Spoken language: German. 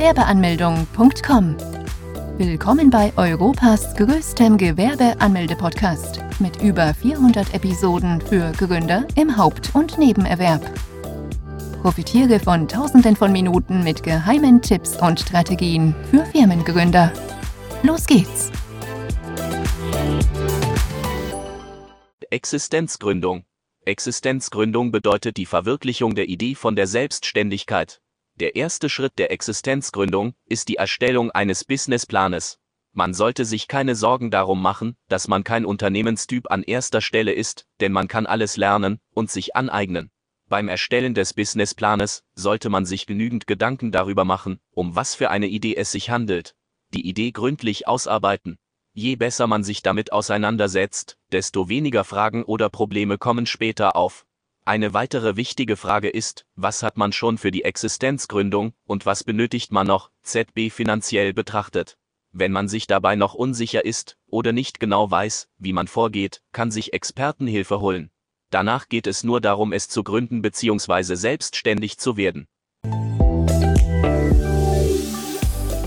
www.gewerbeanmeldung.com. Willkommen bei Europas größtem Gewerbeanmelde-Podcast mit über 400 Episoden für Gründer im Haupt- und Nebenerwerb. Profitiere von Tausenden von Minuten mit geheimen Tipps und Strategien für Firmengründer. Los geht's! Existenzgründung. Existenzgründung bedeutet die Verwirklichung der Idee von der Selbstständigkeit. Der erste Schritt der Existenzgründung ist die Erstellung eines Businessplanes. Man sollte sich keine Sorgen darum machen, dass man kein Unternehmenstyp an erster Stelle ist, denn man kann alles lernen und sich aneignen. Beim Erstellen des Businessplanes sollte man sich genügend Gedanken darüber machen, um was für eine Idee es sich handelt. Die Idee gründlich ausarbeiten. Je besser man sich damit auseinandersetzt, desto weniger Fragen oder Probleme kommen später auf. Eine weitere wichtige Frage ist, was hat man schon für die Existenzgründung und was benötigt man noch, ZB finanziell betrachtet. Wenn man sich dabei noch unsicher ist oder nicht genau weiß, wie man vorgeht, kann sich Expertenhilfe holen. Danach geht es nur darum, es zu gründen bzw. selbstständig zu werden.